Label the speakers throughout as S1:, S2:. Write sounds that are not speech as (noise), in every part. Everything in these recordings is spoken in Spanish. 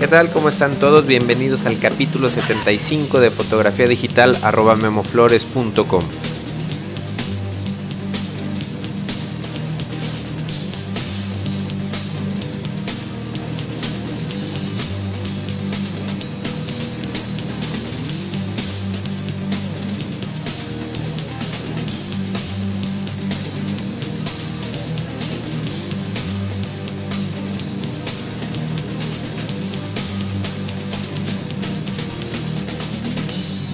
S1: ¿Qué tal? ¿Cómo están todos? Bienvenidos al capítulo 75 de fotografía digital arroba memoflores.com.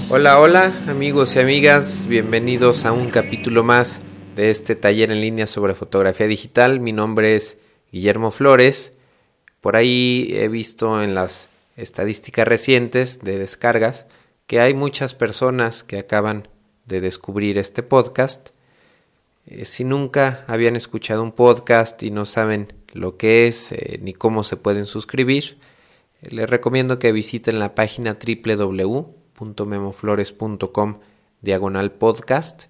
S1: Hola, hola amigos y amigas, bienvenidos a un capítulo más de este taller en línea sobre fotografía digital. Mi nombre es Guillermo Flores. Por ahí he visto en las estadísticas recientes de descargas que hay muchas personas que acaban de descubrir este podcast. Eh, si nunca habían escuchado un podcast y no saben lo que es eh, ni cómo se pueden suscribir, eh, les recomiendo que visiten la página www memoflores.com diagonal podcast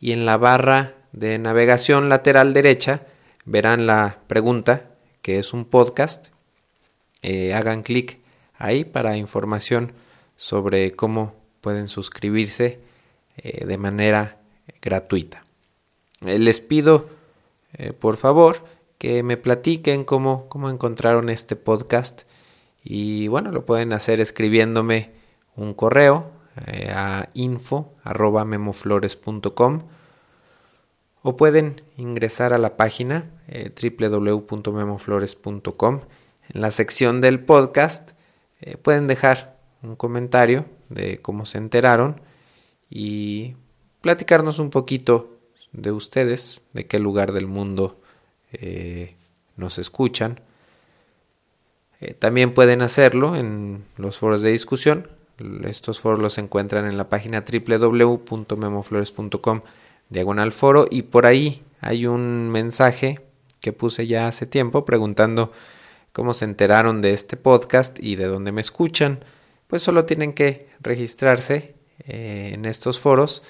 S1: y en la barra de navegación lateral derecha verán la pregunta que es un podcast. Eh, hagan clic ahí para información sobre cómo pueden suscribirse eh, de manera gratuita. Eh, les pido, por favor, que me platiquen cómo, cómo encontraron este podcast y bueno, lo pueden hacer escribiéndome un correo eh, a info arroba memoflores.com o pueden ingresar a la página eh, www.memoflores.com. En la sección del podcast eh, pueden dejar un comentario de cómo se enteraron y platicarnos un poquito de ustedes, de qué lugar del mundo nos escuchan. también pueden hacerlo en los foros de discusión estos foros los encuentran en la página www.memoflores.com diagonal foro y por ahí hay un mensaje que puse ya hace tiempo preguntando cómo se enteraron de este podcast y de dónde me escuchan. Pues solo tienen que registrarse eh, en estos foros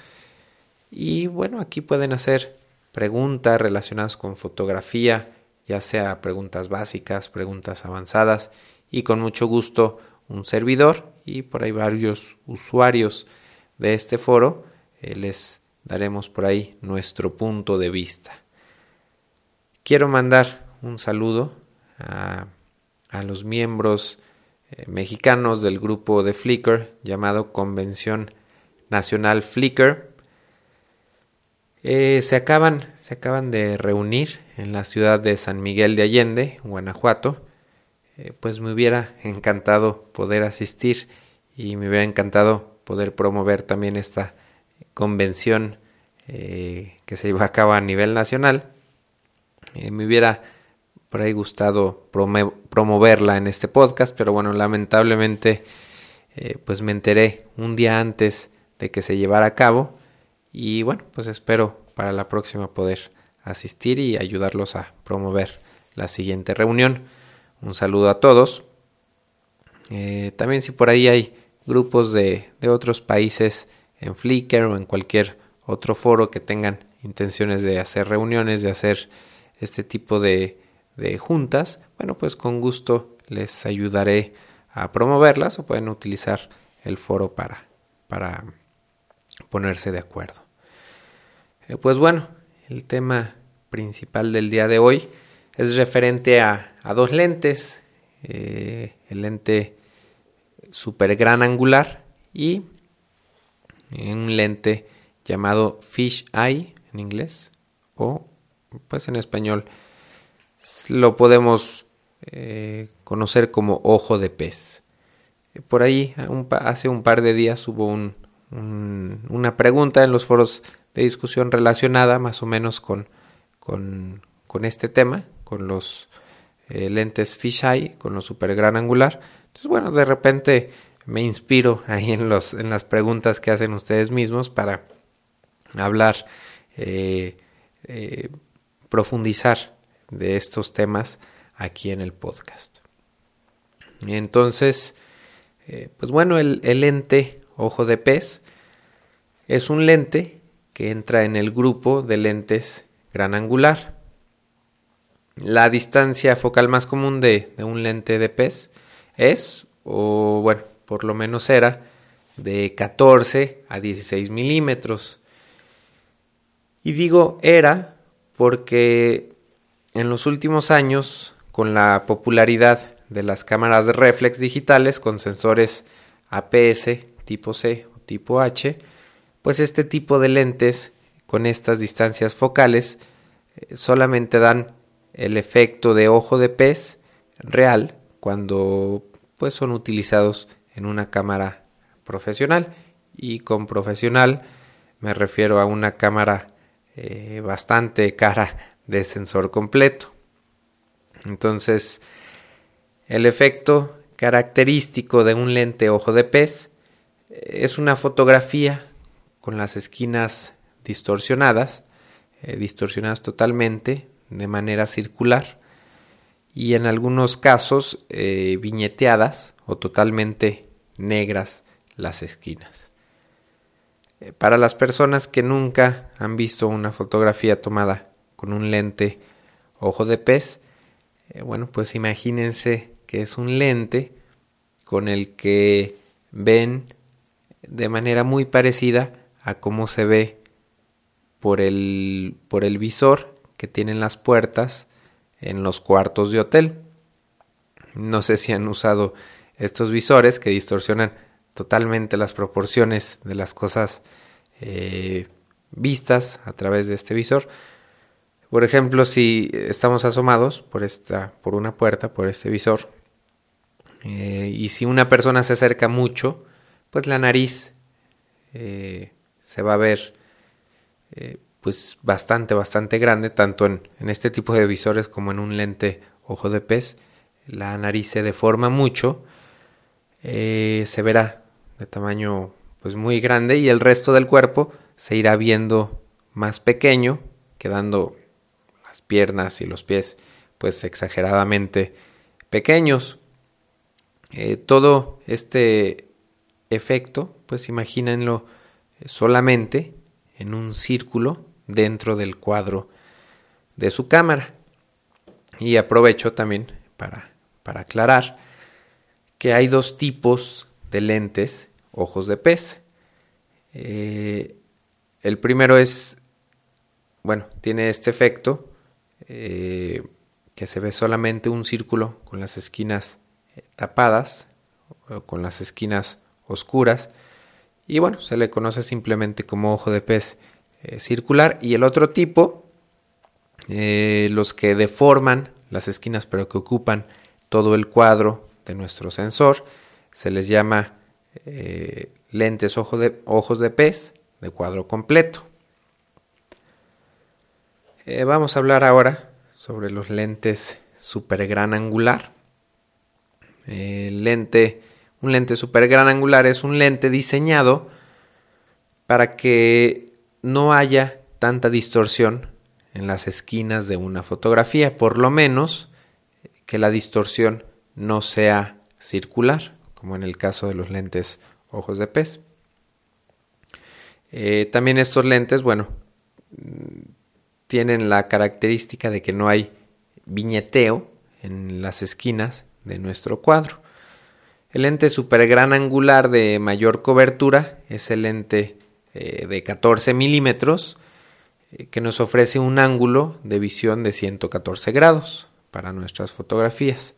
S1: y bueno, aquí pueden hacer preguntas relacionadas con fotografía, ya sea preguntas básicas, preguntas avanzadas y con mucho gusto un servidor y por ahí varios usuarios de este foro eh, les daremos por ahí nuestro punto de vista. Quiero mandar un saludo a, los miembros eh, mexicanos del grupo de Flickr llamado Convención Nacional Flickr. Eh, se, acaban, se acaban de reunir en la ciudad de San Miguel de Allende, Guanajuato, eh, pues me hubiera encantado poder asistir y me hubiera encantado poder promover también esta convención eh, que se lleva a cabo a nivel nacional. Eh, me hubiera por ahí gustado promoverla en este podcast, pero bueno, lamentablemente pues me enteré un día antes de que se llevara a cabo y bueno, pues espero para la próxima poder asistir y ayudarlos a promover la siguiente reunión. Un saludo a todos. Eh, también si por ahí hay grupos de, otros países en Flickr o en cualquier otro foro que tengan intenciones de hacer reuniones, de hacer este tipo de, juntas, bueno, pues con gusto les ayudaré a promoverlas o pueden utilizar el foro para, para ponerse de acuerdo. Eh, pues bueno, el tema principal del día de hoy es referente a, dos lentes, eh, el lente super gran angular y un lente llamado fish eye en inglés o pues en español lo podemos eh, conocer como ojo de pez. Por ahí hace un par de días hubo una pregunta en los foros de discusión relacionada más o menos con, con este tema con los eh, lentes fisheye, con los super gran angular. Entonces, bueno, de repente me inspiro (laughs) ahí en, los, en las preguntas que hacen ustedes mismos para hablar, eh, eh, profundizar de estos temas aquí en el podcast. Entonces, pues bueno, el, el lente ojo de pez es un lente que entra en el grupo de lentes gran angular. La distancia focal más común de, un lente de pez es, o bueno, por lo menos era, de 14 a 16 milímetros. Y digo era porque en los últimos años, con la popularidad de las cámaras de reflex digitales con sensores APS tipo C o tipo H, pues este tipo de lentes con estas distancias focales eh, solamente dan el efecto de ojo de pez real cuando pues son utilizados en una cámara profesional. Y con profesional me refiero a una cámara eh, bastante cara de sensor completo. Entonces el efecto característico de un lente ojo de pez eh, es una fotografía con las esquinas distorsionadas, eh, distorsionadas totalmente de manera circular y en algunos casos eh, viñeteadas o totalmente negras las esquinas. para las personas que nunca han visto una fotografía tomada con un lente ojo de pez, bueno, pues imagínense que es un lente con el que ven de manera muy parecida a cómo se ve por el, por el visor que tienen las puertas en los cuartos de hotel. No sé si han usado estos visores que distorsionan totalmente las proporciones de las cosas eh, vistas a través de este visor. Por ejemplo, si estamos asomados por esta, por una puerta, por este visor, eh, y si una persona se acerca mucho, pues la nariz eh, se va a ver pues bastante, bastante grande, tanto en, este tipo de visores como en un lente ojo de pez. La nariz se deforma mucho, se verá de tamaño pues muy grande y el resto del cuerpo se irá viendo más pequeño, quedando las piernas y los pies pues exageradamente pequeños. Eh, todo este efecto, pues imagínenlo solamente en un círculo dentro del cuadro de su cámara. Y aprovecho también para, para aclarar que hay dos tipos de lentes ojos de pez. Eh, el primero es, bueno, tiene este efecto eh, que se ve solamente un círculo con las esquinas tapadas, con las esquinas oscuras, y bueno, se le conoce simplemente como ojo de pez eh, circular. Y el otro tipo, eh, los que deforman las esquinas pero que ocupan todo el cuadro de nuestro sensor, se les llama eh, lentes ojo de, ojos de pez de cuadro completo. vamos a hablar ahora sobre los lentes super gran angular. Lente, un lente super gran angular es un lente diseñado para que no haya tanta distorsión en las esquinas de una fotografía, por lo menos que la distorsión no sea circular, como en el caso de los lentes ojos de pez. Eh, también estos lentes, bueno, tienen la característica de que no hay viñeteo en las esquinas de nuestro cuadro. El lente super gran angular de mayor cobertura es el lente eh, de 14 milímetros eh, que nos ofrece un ángulo de visión de 114 grados para nuestras fotografías.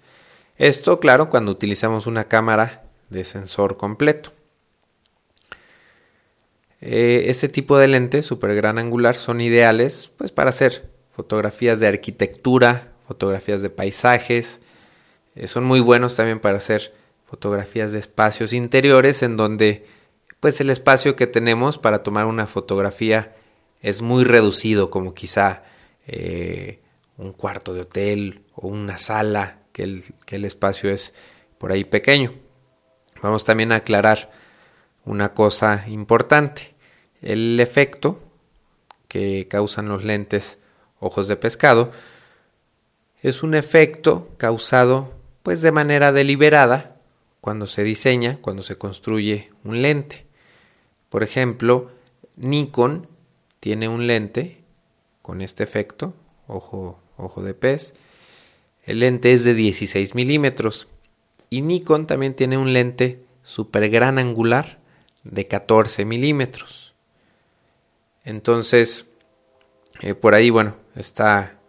S1: Esto, claro, cuando utilizamos una cámara de sensor completo. Eh, este tipo de lentes super gran angular son ideales pues, para hacer fotografías de arquitectura, fotografías de paisajes, son muy buenos también para hacer fotografías de espacios interiores en donde pues el espacio que tenemos para tomar una fotografía es muy reducido como quizá eh, un cuarto de hotel o una sala que el, que el espacio es por ahí pequeño. Vamos también a aclarar una cosa importante. El efecto que causan los lentes ojos de pescado es un efecto causado pues de manera deliberada cuando se diseña, cuando se construye un lente. Por ejemplo, Nikon tiene un lente con este efecto, ojo, ojo de pez. El lente es de 16 milímetros. Y Nikon también tiene un lente super gran angular de 14 milímetros. Entonces, eh, por ahí, bueno, está...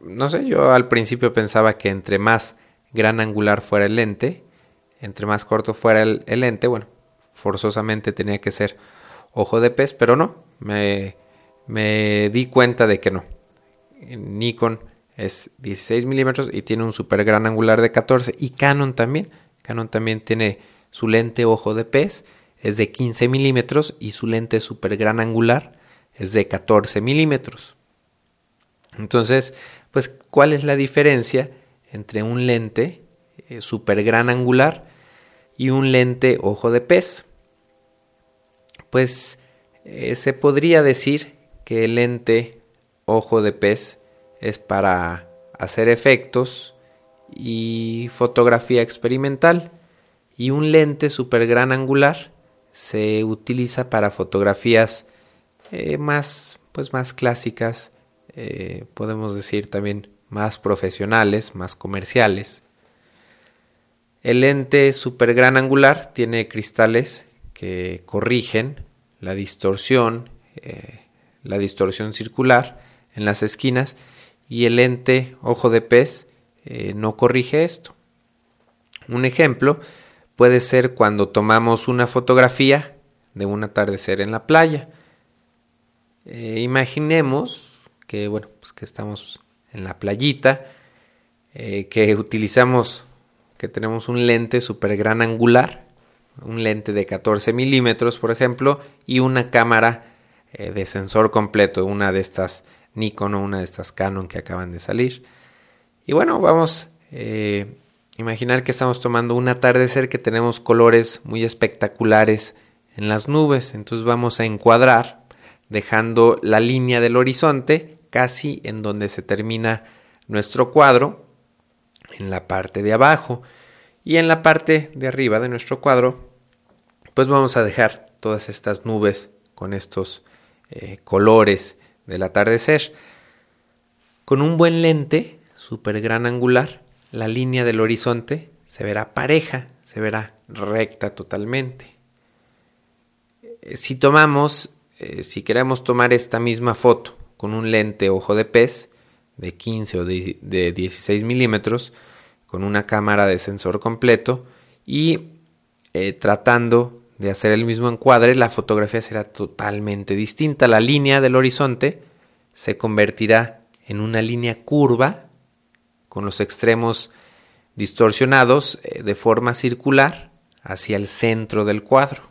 S1: No sé, yo al principio pensaba que entre más gran angular fuera el lente, entre más corto fuera el, lente, bueno, forzosamente tenía que ser ojo de pez, pero no, me, me di cuenta de que no. Nikon es 16 milímetros y tiene un super gran angular de 14 y Canon también. Canon también tiene su lente ojo de pez, es de 15 milímetros y su lente super gran angular es de 14 milímetros. Entonces, pues, ¿cuál es la diferencia entre un lente eh, super gran angular y un lente ojo de pez? Pues eh, se podría decir que el lente ojo de pez es para hacer efectos y fotografía experimental y un lente super gran angular se utiliza para fotografías eh, más pues más clásicas eh, podemos decir también más profesionales más comerciales el lente super gran angular tiene cristales que corrigen la distorsión eh, la distorsión circular en las esquinas y el lente ojo de pez eh, no corrige esto. Un ejemplo puede ser cuando tomamos una fotografía de un atardecer en la playa. Eh, imaginemos que bueno, pues que estamos en la playita, que utilizamos, que tenemos un lente super gran angular, un lente de 14 milímetros, por ejemplo, y una cámara de sensor completo, una de estas Nikon o una de estas Canon que acaban de salir. Y bueno, vamos a eh, imaginar que estamos tomando un atardecer que tenemos colores muy espectaculares en las nubes. Entonces vamos a encuadrar dejando la línea del horizonte casi en donde se termina nuestro cuadro, en la parte de abajo. Y en la parte de arriba de nuestro cuadro, pues vamos a dejar todas estas nubes con estos eh, colores del atardecer. Con un buen lente, super gran angular, la línea del horizonte se verá pareja, se verá recta totalmente. Eh, si tomamos, eh, si queremos tomar esta misma foto con un lente ojo de pez de 15 o de, 16 milímetros, con una cámara de sensor completo y eh, tratando de hacer el mismo encuadre, la fotografía será totalmente distinta. La línea del horizonte se convertirá en una línea curva con los extremos distorsionados eh, de forma circular hacia el centro del cuadro.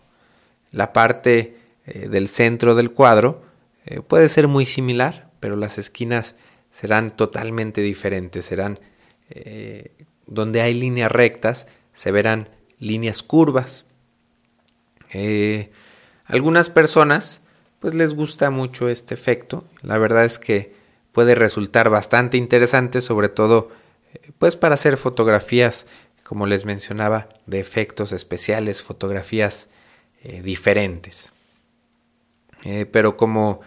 S1: La parte eh, del centro del cuadro puede ser muy similar, pero las esquinas serán totalmente diferentes. Serán donde hay líneas rectas, se verán líneas curvas. Eh, algunas personas pues les gusta mucho este efecto. La verdad es que puede resultar bastante interesante, sobre todo eh, pues para hacer fotografías, como les mencionaba, de efectos especiales, fotografías eh, diferentes. pero como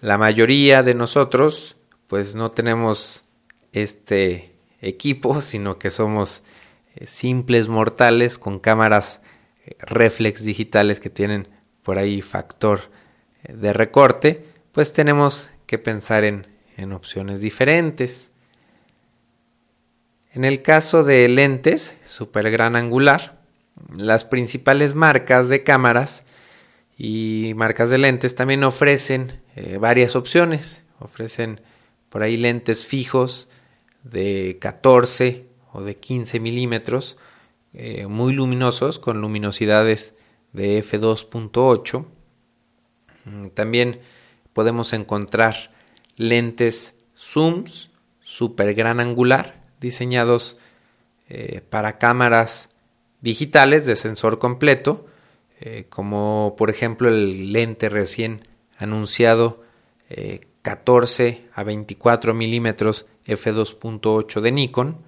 S1: la mayoría de nosotros pues no tenemos este equipo, (laughs) sino que somos simples mortales con cámaras reflex digitales que tienen por ahí factor eh, de recorte, pues tenemos que pensar en, en opciones diferentes. En el caso de lentes super gran angular, las principales marcas de cámaras y marcas de lentes también ofrecen eh, varias opciones. Ofrecen por ahí lentes fijos de 14 o de 15 milímetros eh, muy luminosos con luminosidades de f2.8. Mm, también podemos encontrar lentes zooms super gran angular diseñados eh, para cámaras digitales de sensor completo, eh, como por ejemplo el lente recién anunciado 14 a 24 milímetros f2.8 de Nikon.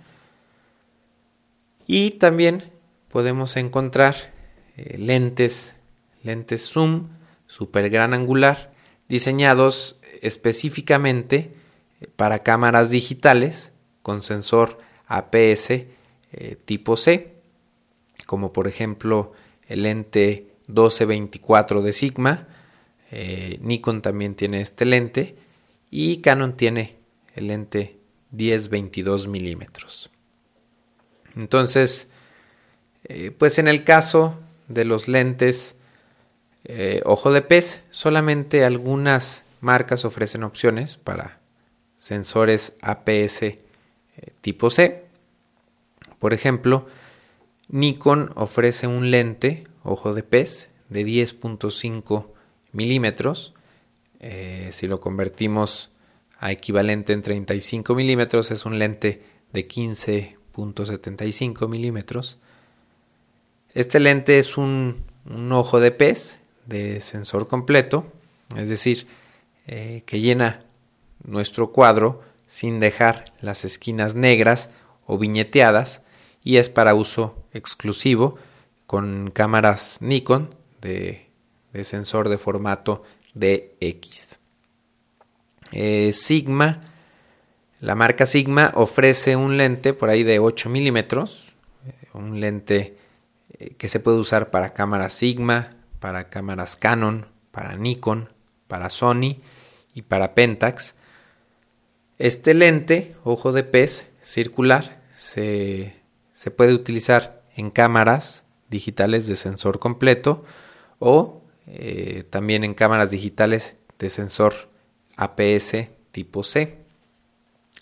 S1: Y también podemos encontrar eh, lentes, lentes zoom super gran angular diseñados específicamente para cámaras digitales con sensor APS eh, tipo C, como por ejemplo el lente 1224 de Sigma, eh, Nikon también tiene este lente y Canon tiene el lente 10-22 milímetros. Entonces, eh, pues en el caso de los lentes eh, ojo de pez, solamente algunas marcas ofrecen opciones para sensores APS tipo C. Por ejemplo, Nikon ofrece un lente ojo de pez de 10.5 milímetros. Eh, si lo convertimos a equivalente en 35 milímetros, es un lente de 15.75 milímetros. Este lente es un, ojo de pez de sensor completo, es decir, eh, que llena nuestro cuadro sin dejar las esquinas negras o viñeteadas y es para uso exclusivo con cámaras Nikon de, sensor de formato DX. Eh, Sigma, la marca Sigma ofrece un lente por ahí de 8 milímetros, eh, un lente eh, que se puede usar para cámaras Sigma, para cámaras Canon, para Nikon, para Sony y para Pentax. Este lente, ojo de pez circular, se, se puede utilizar en cámaras digitales de sensor completo o eh, también en cámaras digitales de sensor APS tipo C.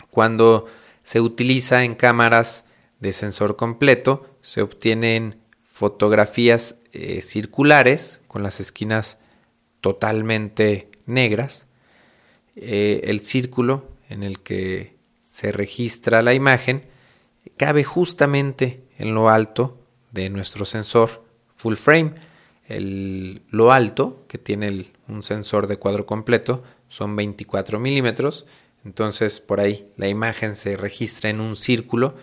S1: Cuando se utiliza en cámaras de sensor completo, se obtienen fotografías eh, circulares con las esquinas totalmente negras. Eh, el círculo en el que se registra la imagen cabe justamente en lo alto de nuestro sensor full frame. El, lo alto que tiene un sensor de cuadro completo son 24 milímetros. Entonces por ahí la imagen se registra en un círculo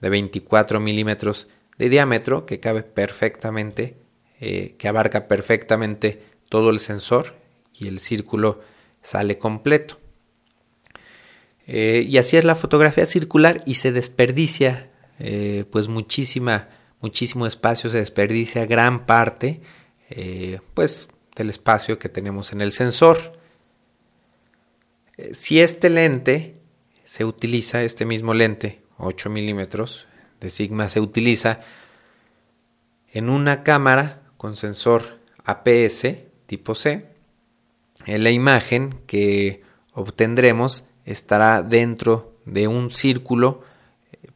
S1: de 24 milímetros de diámetro que cabe perfectamente, eh, que abarca perfectamente todo el sensor y el círculo sale completo. Eh, y así es la fotografía circular y se desperdicia eh, pues muchísima muchísimo espacio, se desperdicia gran parte eh, pues del espacio que tenemos en el sensor. Eh, si este lente se utiliza, este mismo lente, 8 milímetros de Sigma, se utiliza en una cámara con sensor APS tipo C, en la imagen que obtendremos estará dentro de un círculo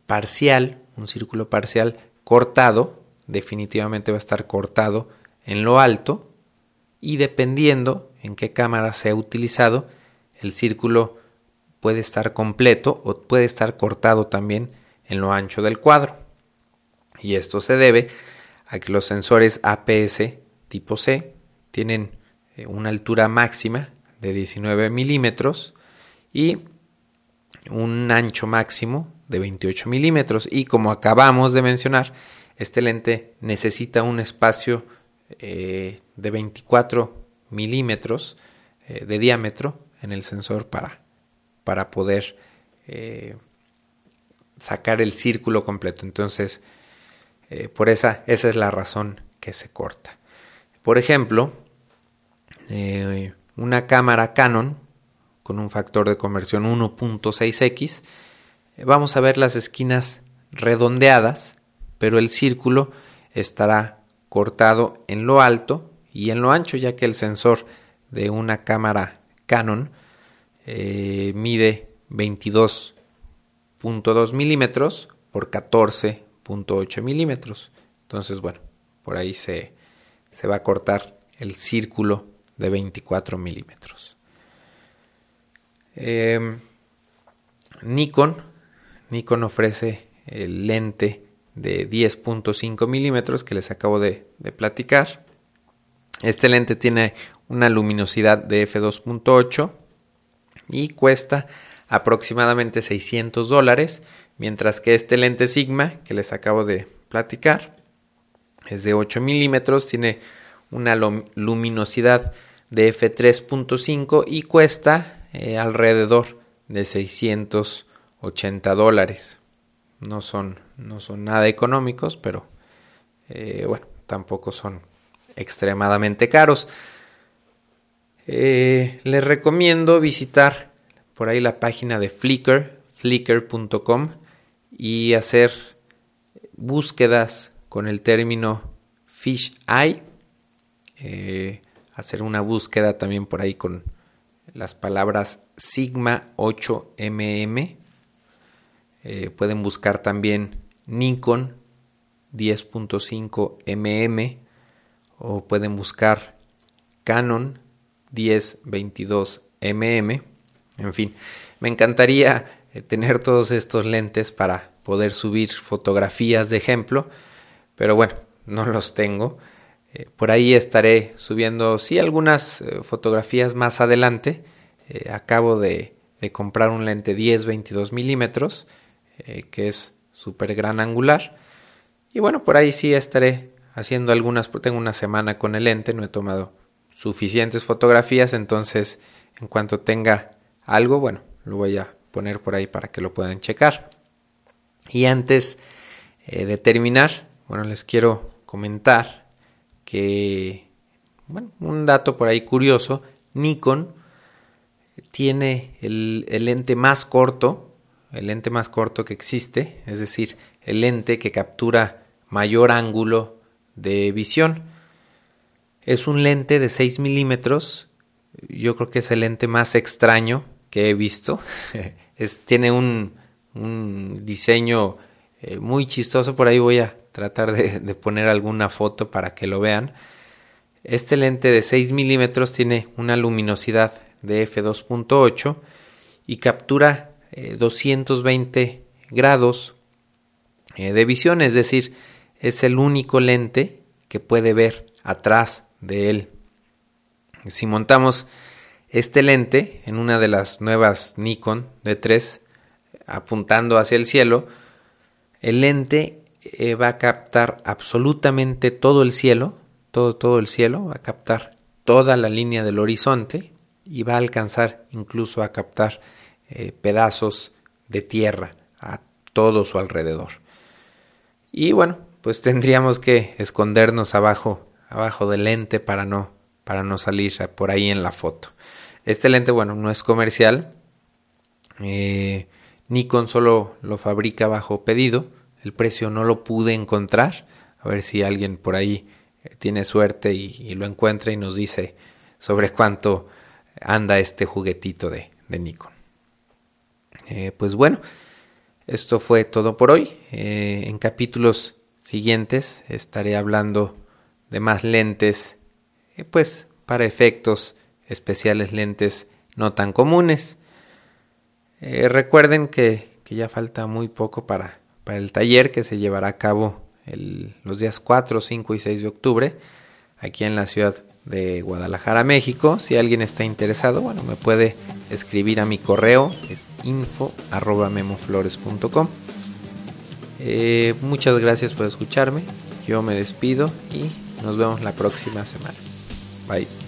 S1: parcial, un círculo parcial cortado, definitivamente va a estar cortado en lo alto y dependiendo en qué cámara se ha utilizado, el círculo puede estar completo o puede estar cortado también en lo ancho del cuadro. Y esto se debe a que los sensores APS tipo C tienen eh, una altura máxima de 19 milímetros y un ancho máximo de 28 milímetros y como acabamos de mencionar, este lente necesita un espacio eh, de 24 milímetros eh, de diámetro en el sensor para, para poder eh, sacar el círculo completo. Entonces, por esa, esa es la razón que se corta. Por ejemplo, una cámara Canon con un factor de conversión 1.6x vamos a ver las esquinas redondeadas, pero el círculo estará cortado en lo alto y en lo ancho, ya que el sensor de una cámara Canon eh, mide 22.2 milímetros por 14.8 milímetros. Entonces, bueno, por ahí se, se va a cortar el círculo de 24 milímetros. Em, Nikon Nikon ofrece el lente de 10.5 milímetros que les acabo de, platicar. Este lente tiene una luminosidad de f2.8 y cuesta aproximadamente 600 dólares, mientras que este lente Sigma que les acabo de platicar es de 8 milímetros, tiene una luminosidad de f3.5 y cuesta eh, alrededor de 600 80 dólares. No son, no son nada económicos, pero eh, bueno, tampoco son extremadamente caros. Eh, les recomiendo visitar por ahí la página de Flickr, flickr.com y hacer búsquedas con el término fish eye. Eh, hacer una búsqueda también por ahí con las palabras sigma 8mm. Eh, pueden buscar también Nikon 10.5 mm o pueden buscar Canon 10-22 mm. En fin, me encantaría eh, tener todos estos lentes para poder subir fotografías de ejemplo, pero bueno, no los tengo. Eh, por ahí estaré subiendo, sí, algunas fotografías más adelante. acabo de, de, comprar un lente 10-22 milímetros, que es súper gran angular. Y bueno, por ahí sí estaré haciendo algunas, tengo una semana con el lente, no he tomado suficientes fotografías, entonces en cuanto tenga algo, bueno, lo voy a poner por ahí para que lo puedan checar. Y antes eh, de terminar, bueno, les quiero comentar que, bueno, un dato por ahí curioso, Nikon tiene el, el más corto, el lente más corto que existe, es decir, el lente que captura mayor ángulo de visión. Es un lente de 6 milímetros. Yo creo que es el lente más extraño que he visto. (laughs) es, tiene un, un diseño eh, muy chistoso. Por ahí voy a tratar de, de, poner alguna foto para que lo vean. Este lente de 6 milímetros tiene una luminosidad de f2.8 y captura 220 eh, grados eh, de visión, es decir, es el único lente que puede ver atrás de él. Si montamos este lente en una de las nuevas Nikon D3 apuntando hacia el cielo, el lente eh, va a captar absolutamente todo el cielo, todo, todo el cielo, va a captar toda la línea del horizonte y va a alcanzar incluso a captar eh, pedazos de tierra a todo su alrededor. Y bueno, pues (laughs) tendríamos que escondernos abajo, abajo del lente para no, para no salir por ahí en la foto. Este lente, bueno, no es comercial. Eh, Nikon solo lo fabrica bajo pedido. El precio no lo pude encontrar. A ver si alguien por ahí eh, tiene suerte y, lo encuentra y nos dice sobre cuánto anda este juguetito de, Nikon. Eh, pues bueno, esto fue todo por hoy. en capítulos siguientes estaré hablando de más lentes, eh, pues para efectos especiales lentes no tan comunes. Eh, recuerden que, ya falta muy poco para, para, el taller que se llevará a cabo los días 4, 5 y 6 de octubre aquí en la ciudad de Guadalajara, México. Si alguien está interesado, bueno, me puede escribir a mi correo, es info eh, muchas gracias por escucharme. Yo me despido y nos vemos la próxima semana. Bye.